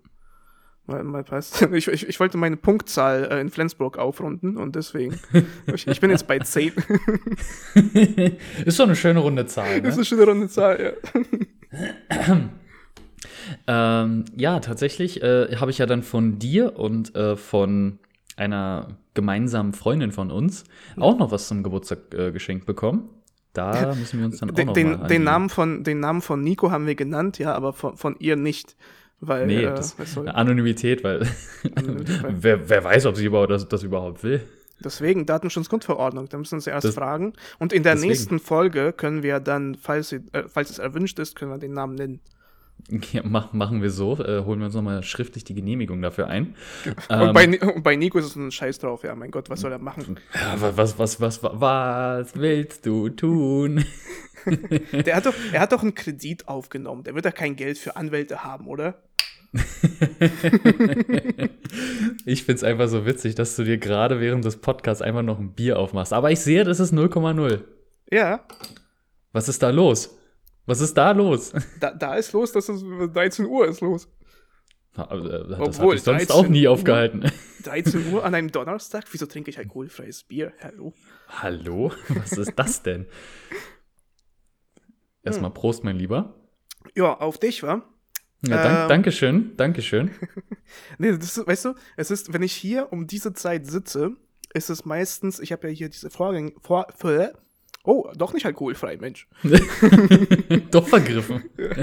Speaker 1: Ich, ich, ich wollte meine Punktzahl äh, in Flensburg aufrunden und deswegen. ich, ich bin jetzt bei 10.
Speaker 2: Ist doch eine schöne runde Zahl. Ne?
Speaker 1: ist eine runde Zahl, ja.
Speaker 2: Ähm, ja, tatsächlich äh, habe ich ja dann von dir und äh, von einer gemeinsamen Freundin von uns auch noch was zum Geburtstag äh, geschenkt bekommen. Da müssen wir uns dann auch
Speaker 1: Den,
Speaker 2: noch
Speaker 1: den, den, Namen von, den Namen von Nico haben wir genannt, ja, aber von, von ihr nicht. Weil,
Speaker 2: Nee,
Speaker 1: äh,
Speaker 2: das, Anonymität, weil
Speaker 1: Anonymität, weil-
Speaker 2: wer, wer weiß, ob sie überhaupt das, das überhaupt will.
Speaker 1: Deswegen Datenschutzgrundverordnung, da müssen Sie erst
Speaker 2: Das-
Speaker 1: fragen. Und in der
Speaker 2: deswegen.
Speaker 1: nächsten Folge können wir dann, falls, sie, äh, falls es erwünscht ist, können wir den Namen nennen.
Speaker 2: Ja, mach, machen wir so, äh, holen wir uns nochmal schriftlich die Genehmigung dafür ein.
Speaker 1: Und,
Speaker 2: Ähm,
Speaker 1: bei, und bei Nico ist es ein Scheiß drauf, ja, mein Gott, was soll er machen?
Speaker 2: ja, wa- was, was, was, was, was willst du tun?
Speaker 1: Der hat doch, er hat doch einen Kredit aufgenommen, der wird ja kein Geld für Anwälte haben, oder?
Speaker 2: Ich find's einfach so witzig, dass du dir gerade während des Podcasts einfach noch ein Bier aufmachst. Aber ich sehe, das ist 0,0.
Speaker 1: Ja,
Speaker 2: Was ist da los? Was ist da los?
Speaker 1: da, da ist los, das ist 13 Uhr ist los.
Speaker 2: Das hat
Speaker 1: Obwohl,
Speaker 2: mich sonst
Speaker 1: 13
Speaker 2: auch nie
Speaker 1: Uhr.
Speaker 2: aufgehalten.
Speaker 1: 13 Uhr an einem Donnerstag? Wieso trinke ich alkoholfreies Bier? Hallo?
Speaker 2: Hallo? Was ist das denn? Erstmal Prost, mein Lieber.
Speaker 1: Ja, auf dich, wa?
Speaker 2: Ja, dank,
Speaker 1: Ähm.
Speaker 2: Dankeschön, Dankeschön.
Speaker 1: Nee, das ist, weißt du, es ist, wenn ich hier um diese Zeit sitze, ist es meistens, ich habe ja hier diese Vorgänge, Vor, Vor- Oh, doch nicht alkoholfrei, Mensch.
Speaker 2: Doch vergriffen.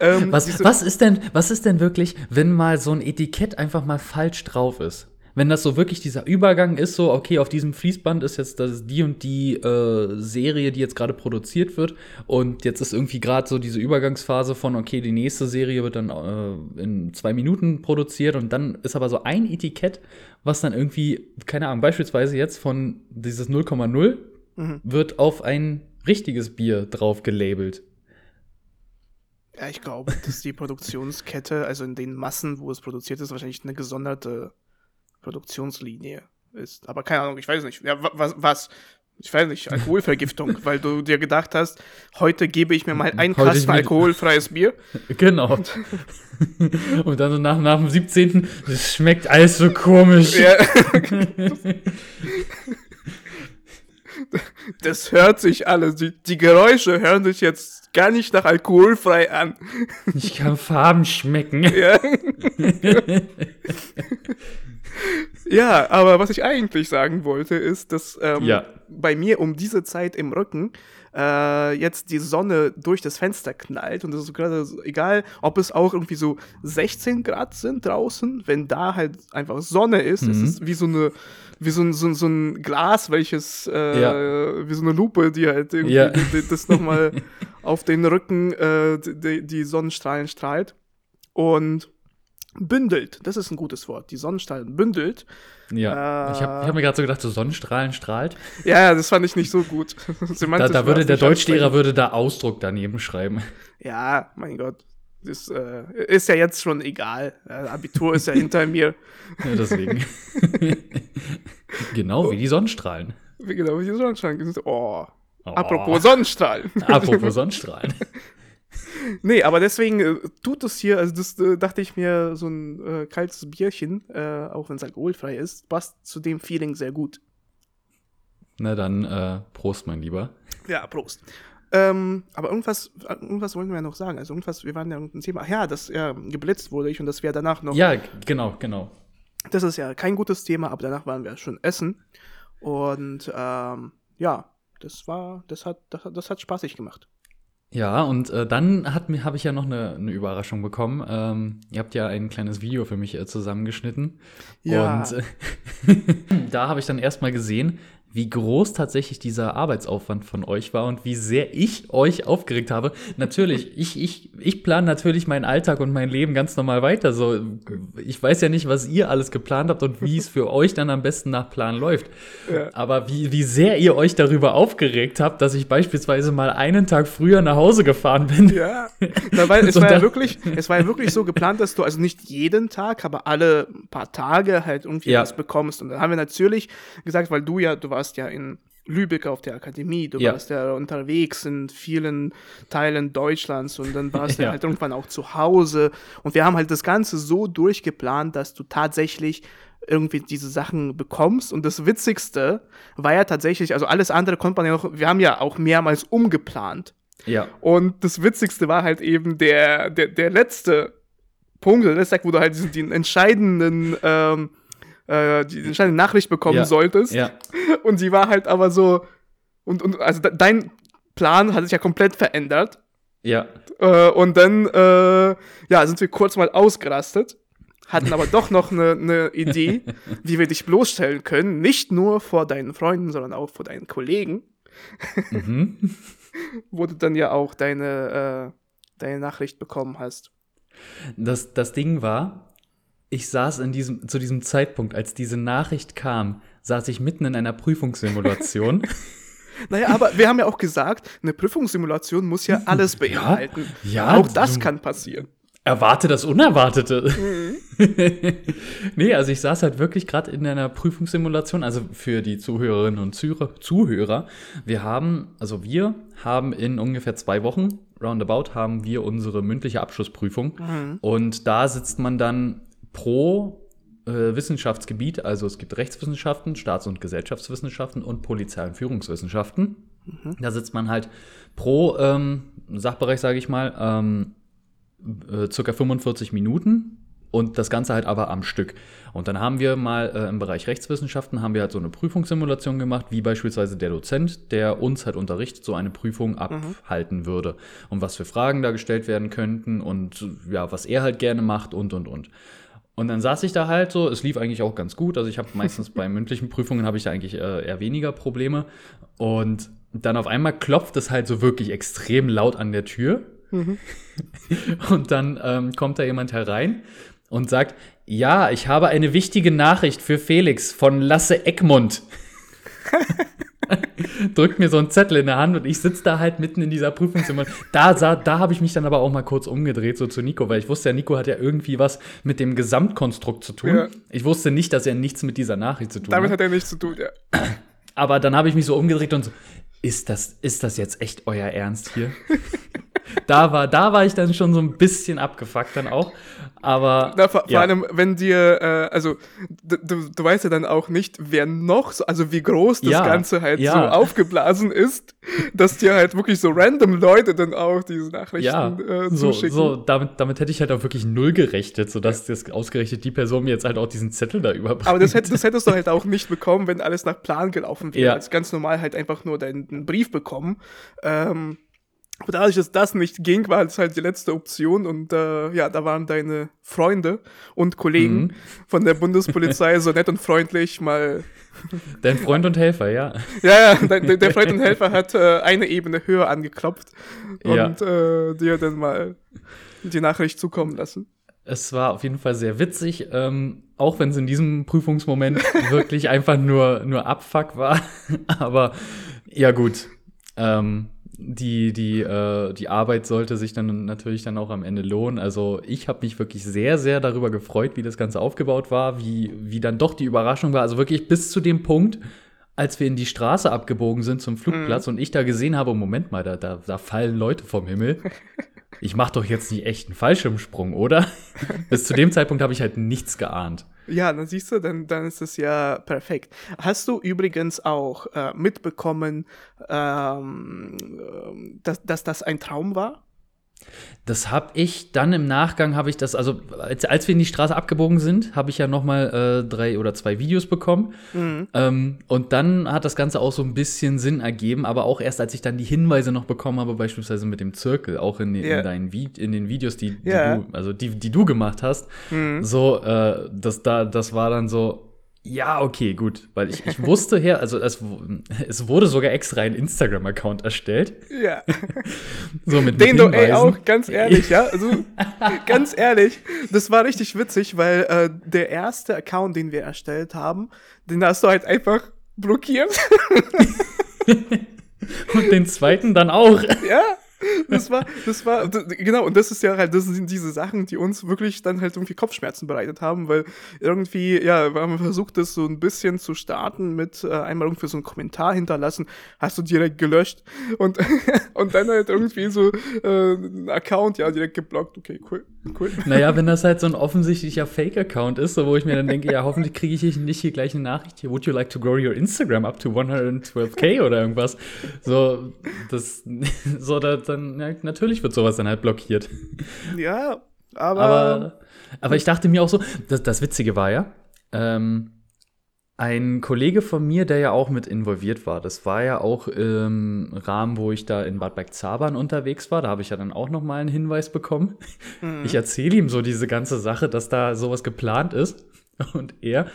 Speaker 1: Ähm,
Speaker 2: Was, was, ist denn, was ist denn wirklich, wenn mal so ein Etikett einfach mal falsch drauf ist? Wenn das so wirklich dieser Übergang ist, so, okay, auf diesem Fließband ist jetzt das die und die äh, Serie, die jetzt gerade produziert wird. Und jetzt ist irgendwie gerade so diese Übergangsphase von, okay, die nächste Serie wird dann äh, in zwei Minuten produziert. Und dann ist aber so ein Etikett, was dann irgendwie, keine Ahnung, beispielsweise jetzt von dieses 0,0 wird auf ein richtiges Bier drauf gelabelt.
Speaker 1: Ja, ich glaube, dass die Produktionskette, also in den Massen, wo es produziert ist, wahrscheinlich eine gesonderte Produktionslinie ist. Aber keine Ahnung, ich weiß nicht. Ja, wa- was? was? Ich weiß nicht, Alkoholvergiftung, weil du dir gedacht hast, heute gebe ich mir mal ein Kasten alkoholfreies Bier.
Speaker 2: Genau. Und dann so nach, nach dem 17. Das schmeckt alles so komisch.
Speaker 1: Ja. Das hört sich alles, die, die Geräusche hören sich jetzt gar nicht nach alkoholfrei an.
Speaker 2: Ich kann Farben schmecken.
Speaker 1: Ja. Ja, aber was ich eigentlich sagen wollte, ist, dass ähm,
Speaker 2: Ja.
Speaker 1: bei mir um diese Zeit im Rücken äh, jetzt die Sonne durch das Fenster knallt und es ist gerade egal, ob es auch irgendwie so 16 Grad sind draußen, wenn da halt einfach Sonne ist, es
Speaker 2: Mhm.
Speaker 1: ist wie so eine wie so ein, so, ein- so ein Glas, welches äh, wie so eine Lupe, die halt irgendwie
Speaker 2: Ja.
Speaker 1: das nochmal auf den Rücken äh, die, die Sonnenstrahlen strahlt und bündelt. Das ist ein gutes Wort. Die Sonnenstrahlen bündelt.
Speaker 2: Ja.
Speaker 1: Äh.
Speaker 2: Ich habe hab mir gerade so gedacht, so Sonnenstrahlen strahlt.
Speaker 1: Ja, ja, das fand ich nicht so gut.
Speaker 2: Da, da würde der Deutschlehrer würde da Ausdruck daneben schreiben.
Speaker 1: Ja, mein Gott. Das äh, ist ja jetzt schon egal. Äh, Abitur ist ja hinter mir.
Speaker 2: Ja, deswegen. genau wie die Sonnenstrahlen.
Speaker 1: Wie genau wie die Sonnenstrahlen. Oh.
Speaker 2: Oh.
Speaker 1: Apropos Sonnenstrahlen.
Speaker 2: Apropos Sonnenstrahlen.
Speaker 1: nee, aber deswegen äh, tut es hier, also das äh, dachte ich mir, so ein äh, kaltes Bierchen, äh, auch wenn es alkoholfrei ist, passt zu dem Feeling sehr gut.
Speaker 2: Na dann, äh, Prost, mein Lieber.
Speaker 1: Ja, Prost. Ähm, aber irgendwas, irgendwas wollten wir ja noch sagen. Also irgendwas, wir waren ja irgendein Thema. Ach ja, dass er geblitzt wurde ich und dass wir danach noch.
Speaker 2: Ja, genau, genau.
Speaker 1: Das ist ja kein gutes Thema, aber danach waren wir schon essen. Und ähm, ja, das war, das hat, das, hat- das hat spaßig gemacht.
Speaker 2: Ja, und äh, dann habe ich ja noch eine, eine Überraschung bekommen. Ähm, ihr habt ja ein kleines Video für mich äh, zusammengeschnitten.
Speaker 1: Ja.
Speaker 2: Und äh, da habe ich dann erstmal gesehen, wie groß tatsächlich dieser Arbeitsaufwand von euch war und wie sehr ich euch aufgeregt habe. Natürlich, ich, ich, ich plane natürlich meinen Alltag und mein Leben ganz normal weiter. So, ich weiß ja nicht, was ihr alles geplant habt und wie es für euch dann am besten nach Plan läuft.
Speaker 1: Ja.
Speaker 2: Aber wie, wie sehr ihr euch darüber aufgeregt habt, dass ich beispielsweise mal einen Tag früher nach Hause gefahren bin.
Speaker 1: Ja, Na, weil es war ja wirklich, es war ja wirklich so geplant, dass du also nicht jeden Tag, aber alle paar Tage halt irgendwie
Speaker 2: Ja.
Speaker 1: was bekommst. Und dann haben wir natürlich gesagt, weil du ja, du warst ja in Lübeck auf der Akademie, du
Speaker 2: Ja.
Speaker 1: warst ja unterwegs in vielen Teilen Deutschlands und dann warst du
Speaker 2: Ja.
Speaker 1: halt irgendwann auch zu Hause. Und wir haben halt das Ganze so durchgeplant, dass du tatsächlich irgendwie diese Sachen bekommst. Und das Witzigste war ja tatsächlich, also alles andere konnte man ja noch, wir haben ja auch mehrmals umgeplant.
Speaker 2: Ja.
Speaker 1: Und das Witzigste war halt eben der, der, der letzte Punkt, der letzte Tag, wo du halt diesen, den entscheidenden, ähm, äh, die entscheidende Nachricht bekommen
Speaker 2: Ja.
Speaker 1: solltest.
Speaker 2: Ja.
Speaker 1: Und sie war halt aber so, und, und also de- dein Plan hat sich ja komplett verändert.
Speaker 2: Ja.
Speaker 1: Äh, und dann, äh, ja, sind wir kurz mal ausgerastet, hatten aber doch noch eine ne Idee, wie wir dich bloßstellen können. Nicht nur vor deinen Freunden, sondern auch vor deinen Kollegen.
Speaker 2: Mhm.
Speaker 1: wo du dann ja auch deine, äh, deine Nachricht bekommen hast.
Speaker 2: Das, das Ding war, ich saß in diesem, zu diesem Zeitpunkt, als diese Nachricht kam, saß ich mitten in einer Prüfungssimulation.
Speaker 1: Naja, aber wir haben ja auch gesagt, eine Prüfungssimulation muss ja alles beinhalten.
Speaker 2: ja,
Speaker 1: auch das kann passieren.
Speaker 2: Erwarte das Unerwartete. nee, also ich saß halt wirklich gerade in einer Prüfungssimulation, also für die Zuhörerinnen und Zuhörer, Zuhörer. Wir haben, also wir haben in ungefähr zwei Wochen, roundabout, haben wir unsere mündliche Abschlussprüfung. Und da sitzt man dann pro äh, Wissenschaftsgebiet, also es gibt Rechtswissenschaften, Staats- und Gesellschaftswissenschaften und Polizei- und Führungswissenschaften. Da sitzt man halt pro ähm, Sachbereich, sage ich mal, ähm, äh, circa 45 Minuten und das Ganze halt aber am Stück. Und dann haben wir mal äh, im Bereich Rechtswissenschaften haben wir halt so eine Prüfungssimulation gemacht, wie beispielsweise der Dozent, der uns halt unterrichtet, so eine Prüfung abhalten würde. Und was für Fragen da gestellt werden könnten und ja, was er halt gerne macht und und und. Und dann saß ich da halt so, es lief eigentlich auch ganz gut. Also ich habe meistens bei mündlichen Prüfungen habe ich da eigentlich äh, eher weniger Probleme. Und dann auf einmal klopft es halt so wirklich extrem laut an der Tür. Und dann ähm, kommt da jemand herein und sagt, ja, ich habe eine wichtige Nachricht für Felix von Lasse Eckmund. Drückt mir so einen Zettel in der Hand und ich sitze da halt mitten in dieser Prüfungszimmer. Da, sah- da habe ich mich dann aber auch mal kurz umgedreht, so zu Nico, weil ich wusste ja, Nico hat ja irgendwie was mit dem Gesamtkonstrukt zu tun.
Speaker 1: Ja.
Speaker 2: Ich wusste nicht, dass er nichts mit dieser Nachricht zu tun
Speaker 1: Damit
Speaker 2: hat.
Speaker 1: hat er nichts zu tun, ja.
Speaker 2: Aber dann habe ich mich so umgedreht und so, ist das, ist das jetzt echt euer Ernst hier? da, war, da war ich dann schon so ein bisschen abgefuckt dann auch. Aber
Speaker 1: Na, vor, vor
Speaker 2: ja.
Speaker 1: allem, wenn dir, äh, also du, du, weißt ja dann auch nicht, wer noch, so, also wie groß das
Speaker 2: Ja,
Speaker 1: Ganze halt
Speaker 2: ja.
Speaker 1: so aufgeblasen ist, dass dir halt wirklich so random Leute dann auch diese Nachrichten
Speaker 2: ja,
Speaker 1: äh,
Speaker 2: so,
Speaker 1: zuschicken.
Speaker 2: so damit, damit hätte ich halt auch wirklich null gerechnet, sodass das ausgerechnet die Person mir jetzt halt auch diesen Zettel da überbracht.
Speaker 1: Aber das, hätt, das hättest du halt auch nicht bekommen, wenn alles nach Plan gelaufen wäre.
Speaker 2: Ja.
Speaker 1: Als ganz normal halt einfach nur deinen Brief bekommen. Ähm, aber dadurch, dass das nicht ging, war es halt die letzte Option und äh, ja, da waren deine Freunde und Kollegen
Speaker 2: Mhm.
Speaker 1: von der Bundespolizei so nett und freundlich mal.
Speaker 2: Dein Freund und Helfer, ja.
Speaker 1: Ja, ja, der, der Freund und Helfer hat äh, eine Ebene höher angeklopft
Speaker 2: Ja.
Speaker 1: und äh, dir dann mal die Nachricht zukommen lassen.
Speaker 2: Es war auf jeden Fall sehr witzig, ähm, auch wenn es in diesem Prüfungsmoment wirklich einfach nur, nur Abfuck war. Aber ja, gut. Ähm, die, die, äh, die Arbeit sollte sich dann natürlich dann auch am Ende lohnen. Also ich habe mich wirklich sehr, sehr darüber gefreut, wie das Ganze aufgebaut war, wie, wie dann doch die Überraschung war. Also wirklich bis zu dem Punkt, als wir in die Straße abgebogen sind zum Flugplatz und ich da gesehen habe, Moment mal, da, da, da fallen Leute vom Himmel. Ich mache doch jetzt nicht echt einen Fallschirmsprung, oder? Bis zu dem Zeitpunkt habe ich halt nichts geahnt.
Speaker 1: Ja, dann siehst du, dann, dann ist es ja perfekt. Hast du übrigens auch äh, mitbekommen, ähm, ähm, dass, dass das ein Traum war?
Speaker 2: Das habe ich dann im Nachgang habe ich das also als, als wir in die Straße abgebogen sind, habe ich ja noch mal äh, drei oder zwei Videos bekommen ähm, und dann hat das Ganze auch so ein bisschen Sinn ergeben, aber auch erst als ich dann die Hinweise noch bekommen habe, beispielsweise mit dem Zirkel, auch in, den-
Speaker 1: Ja.
Speaker 2: in deinen Vi in den Videos, die, die
Speaker 1: Ja.
Speaker 2: du also die die du gemacht hast, so äh, das da das war dann so ja, okay, gut, weil ich, ich wusste her, also es, es wurde sogar extra ein Instagram-Account erstellt,
Speaker 1: Ja.
Speaker 2: so mit
Speaker 1: Den du, ey, auch, ganz ehrlich, ja. Also, ganz ehrlich, das war richtig witzig, weil äh, der erste Account, den wir erstellt haben, den hast du halt einfach blockiert.
Speaker 2: Und den zweiten dann auch.
Speaker 1: ja. Das war, das war, genau, und das ist ja halt, das sind diese Sachen, die uns wirklich dann halt irgendwie Kopfschmerzen bereitet haben, weil irgendwie, ja, wir haben versucht, das so ein bisschen zu starten mit äh, einmal irgendwie so einen Kommentar hinterlassen, hast du direkt gelöscht und, und dann halt irgendwie so äh, ein Account, ja, direkt geblockt, okay, cool, cool.
Speaker 2: Naja, wenn das halt so ein offensichtlicher Fake-Account ist, so wo ich mir dann denke, ja, hoffentlich kriege ich hier nicht hier gleich eine Nachricht hier, would you like to grow your Instagram up to 112k oder irgendwas? So, das, so, da, dann, ja, natürlich wird sowas dann halt blockiert.
Speaker 1: Ja, aber,
Speaker 2: Aber, aber ich dachte mir auch so, das, das Witzige war ja, ähm, ein Kollege von mir, der ja auch mit involviert war, das war ja auch im Rahmen, wo ich da in Bad Bergzabern unterwegs war, da habe ich ja dann auch noch mal einen Hinweis bekommen. Ich erzähle ihm so diese ganze Sache, dass da sowas geplant ist und er,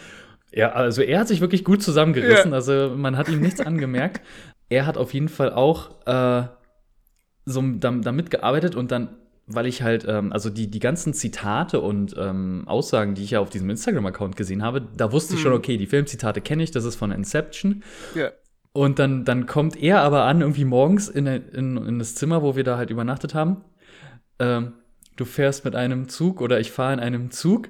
Speaker 2: ja, also er hat sich wirklich gut zusammengerissen,
Speaker 1: Ja.
Speaker 2: also man hat ihm nichts angemerkt. Er hat auf jeden Fall auch äh, so dam- damit gearbeitet und dann, weil ich halt, ähm, also die, die ganzen Zitate und ähm, Aussagen, die ich ja auf diesem Instagram-Account gesehen habe, da wusste ich schon, okay, die Filmzitate kenne ich, das ist von Inception.
Speaker 1: ja.
Speaker 2: Und dann, dann kommt er aber an, irgendwie morgens in, in, in das Zimmer, wo wir da halt übernachtet haben. Ähm, du fährst mit einem Zug oder ich fahre in einem Zug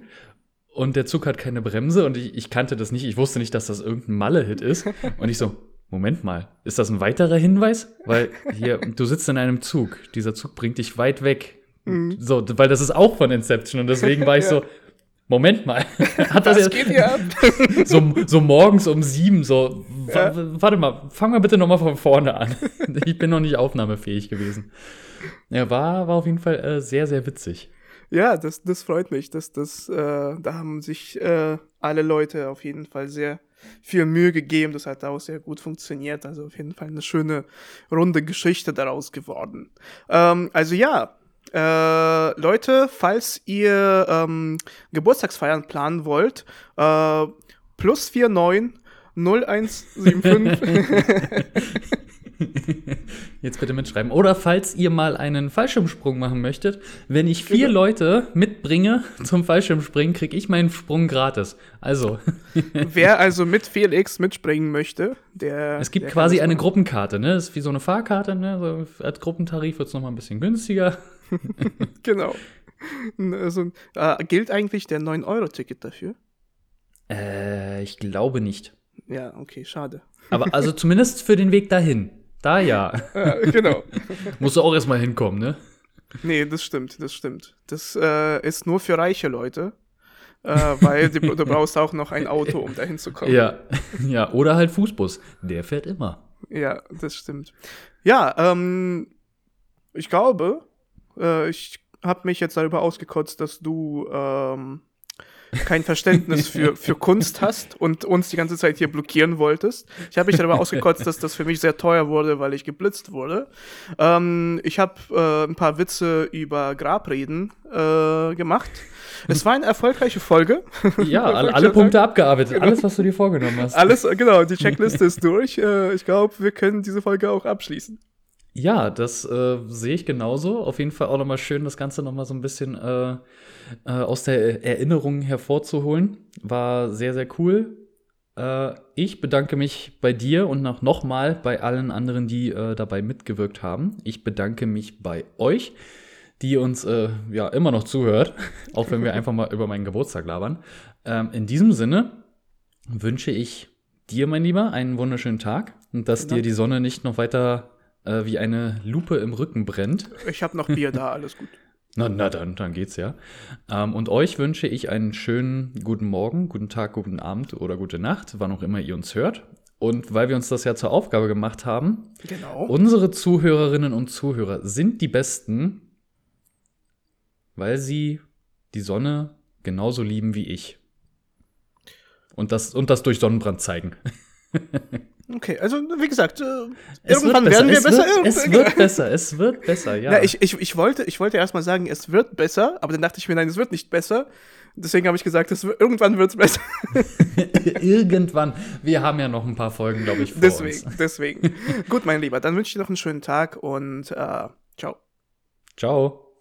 Speaker 2: und der Zug hat keine Bremse und ich, ich kannte das nicht. Ich wusste nicht, dass das irgendein Malle-Hit ist. Und ich so, Moment mal, ist das ein weiterer Hinweis? Weil hier, du sitzt in einem Zug. Dieser Zug bringt dich weit weg. So, weil das ist auch von Inception und deswegen war ich so, Moment mal, hat das
Speaker 1: Was
Speaker 2: jetzt,
Speaker 1: geht hier ab?
Speaker 2: so, so morgens um sieben, so, wa- warte mal, fang mal bitte nochmal von vorne an. Ich bin noch nicht aufnahmefähig gewesen. Ja, war, war auf jeden Fall äh, sehr, sehr witzig.
Speaker 1: Ja, das, das freut mich. dass das, äh, da haben sich äh, alle Leute auf jeden Fall sehr viel Mühe gegeben. Das hat auch sehr gut funktioniert. Also auf jeden Fall eine schöne, runde Geschichte daraus geworden. Ähm, also ja, äh, Leute, falls ihr ähm, Geburtstagsfeiern planen wollt, äh, plus 49 0175
Speaker 2: Jetzt bitte mitschreiben. Oder falls ihr mal einen Fallschirmsprung machen möchtet, wenn ich vier. Leute mitbringe zum Fallschirmspringen, kriege ich meinen Sprung gratis. Also.
Speaker 1: Wer also mit Felix mitspringen möchte, der.
Speaker 2: Es gibt der quasi eine Gruppenkarte, ne? Das ist wie so eine Fahrkarte, ne? Als Gruppentarif wird es nochmal ein bisschen günstiger.
Speaker 1: genau. Also, äh, gilt eigentlich der 9-Euro-Ticket dafür?
Speaker 2: Äh, ich glaube nicht.
Speaker 1: Ja, okay, schade.
Speaker 2: Aber also zumindest für den Weg dahin. Da ja.
Speaker 1: ja genau.
Speaker 2: Musst du auch erstmal hinkommen, ne?
Speaker 1: Nee, das stimmt, das stimmt. Das äh, ist nur für reiche Leute. Äh, weil die, du brauchst auch noch ein Auto, um dahin zu kommen.
Speaker 2: Ja, ja, oder halt Fußbus. Der fährt immer.
Speaker 1: Ja, das stimmt. Ja, ähm, ich glaube, äh, ich habe mich jetzt darüber ausgekotzt, dass du ähm, kein Verständnis für, für Kunst hast und uns die ganze Zeit hier blockieren wolltest. Ich habe mich darüber ausgekotzt, dass das für mich sehr teuer wurde, weil ich geblitzt wurde. Ähm, ich habe äh, ein paar Witze über Grabreden äh, gemacht. Es war eine erfolgreiche Folge.
Speaker 2: Ja, alle, alle Punkte abgearbeitet. Genau. Alles, was du dir vorgenommen hast.
Speaker 1: Alles, genau, die Checkliste ist durch. Äh, ich glaube, wir können diese Folge auch abschließen.
Speaker 2: Ja, das äh, sehe ich genauso. Auf jeden Fall auch nochmal schön, das Ganze nochmal so ein bisschen äh, äh, aus der Erinnerung hervorzuholen. War sehr, sehr cool. Äh, ich bedanke mich bei dir und noch, noch mal bei allen anderen, die äh, dabei mitgewirkt haben. Ich bedanke mich bei euch, die uns äh, ja immer noch zuhört, auch wenn wir einfach mal über meinen Geburtstag labern. Ähm, in diesem Sinne wünsche ich dir, mein Lieber, einen wunderschönen Tag und dass genau. dir die Sonne nicht noch weiter äh, wie eine Lupe im Rücken brennt.
Speaker 1: Ich habe noch Bier da, alles gut.
Speaker 2: Na, na dann, dann geht's ja. Ähm, und euch wünsche ich einen schönen guten Morgen, guten Tag, guten Abend oder gute Nacht, wann auch immer ihr uns hört. Und weil wir uns das ja zur Aufgabe gemacht haben,
Speaker 1: genau.
Speaker 2: unsere Zuhörerinnen und Zuhörer sind die Besten, weil sie die Sonne genauso lieben wie ich. Und das, und das durch Sonnenbrand zeigen.
Speaker 1: Okay, also wie gesagt, äh, irgendwann werden wir
Speaker 2: es
Speaker 1: besser.
Speaker 2: Wird, es wird besser, es wird besser, ja.
Speaker 1: Na, ich, ich, ich, wollte, ich wollte erstmal sagen, es wird besser, aber dann dachte ich mir, nein, es wird nicht besser. Deswegen habe ich gesagt, es irgendwann wird es besser.
Speaker 2: irgendwann. Wir haben ja noch ein paar Folgen, glaube ich, vor
Speaker 1: deswegen,
Speaker 2: uns.
Speaker 1: Deswegen. Gut, mein Lieber, dann wünsche ich dir noch einen schönen Tag und äh, ciao.
Speaker 2: Ciao.